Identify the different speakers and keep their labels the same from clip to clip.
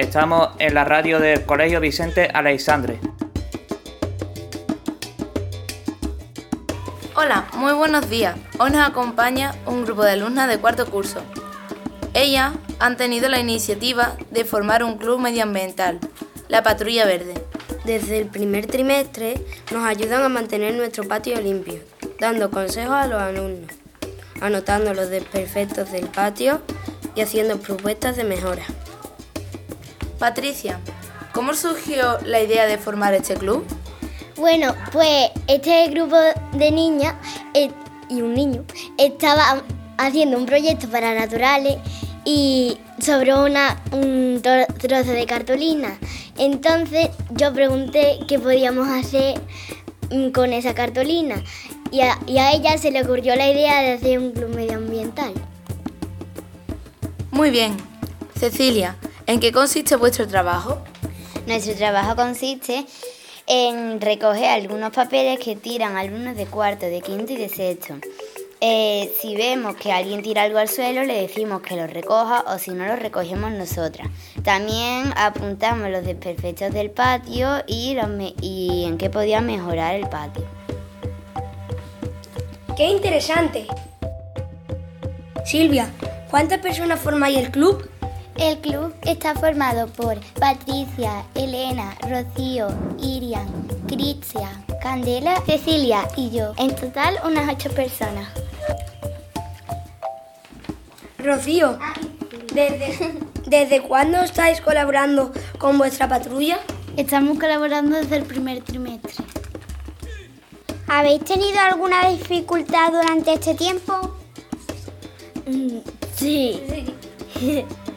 Speaker 1: Estamos en la radio del Colegio Vicente Aleixandre.
Speaker 2: Hola, muy buenos días. Hoy nos acompaña un grupo de alumnas de cuarto curso. Ellas han tenido la iniciativa de formar un club medioambiental, la Patrulla Verde.
Speaker 3: Desde el primer trimestre nos ayudan a mantener nuestro patio limpio, dando consejos a los alumnos, anotando los desperfectos del patio y haciendo propuestas de mejora.
Speaker 2: Patricia, ¿cómo surgió la idea de formar este club?
Speaker 4: Bueno, pues este grupo de niñas eh, y un niño estaba haciendo un proyecto para naturales y sobre una, un trozo de cartulina. Entonces yo pregunté qué podíamos hacer mm, con esa cartulina y a, y a ella se le ocurrió la idea de hacer un club medioambiental.
Speaker 2: Muy bien. Cecilia, ¿en qué consiste vuestro trabajo?
Speaker 5: Nuestro trabajo consiste en recoger algunos papeles que tiran alumnos de cuarto, de quinto y de sexto. Eh, si vemos que alguien tira algo al suelo, le decimos que lo recoja o si no, lo recogemos nosotras. También apuntamos los desperfectos del patio y, y en qué podía mejorar el patio.
Speaker 6: ¡Qué interesante! Silvia, ¿cuántas personas formáis el club?
Speaker 4: El club está formado por Patricia, Elena, Rocío, Irian, Cristian, Candela, Cecilia y yo. En total unas ocho personas.
Speaker 6: Rocío, ¿desde, ¿desde cuándo estáis colaborando con vuestra patrulla?
Speaker 4: Estamos colaborando desde el primer trimestre.
Speaker 7: ¿Habéis tenido alguna dificultad durante este tiempo?
Speaker 3: Mm, sí.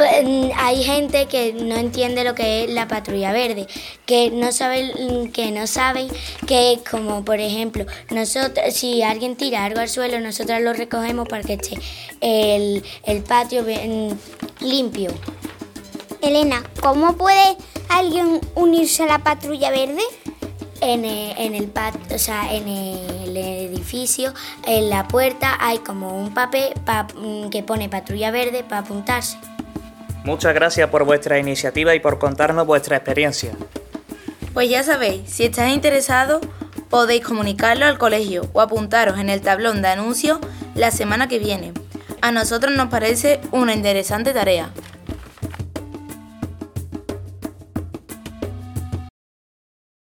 Speaker 3: Pues, hay gente que no entiende lo que es la patrulla verde, que no saben que no saben que como por ejemplo, nosotros si alguien tira algo al suelo, nosotras lo recogemos para que esté el, el patio limpio.
Speaker 7: Elena, ¿cómo puede alguien unirse a la patrulla verde?
Speaker 3: En el, en el o sea, en el edificio, en la puerta hay como un papel que pone patrulla verde para apuntarse.
Speaker 1: Muchas gracias por vuestra iniciativa y por contarnos vuestra experiencia.
Speaker 2: Pues ya sabéis, si estáis interesados, podéis comunicarlo al colegio o apuntaros en el tablón de anuncios la semana que viene. A nosotros nos parece una interesante tarea.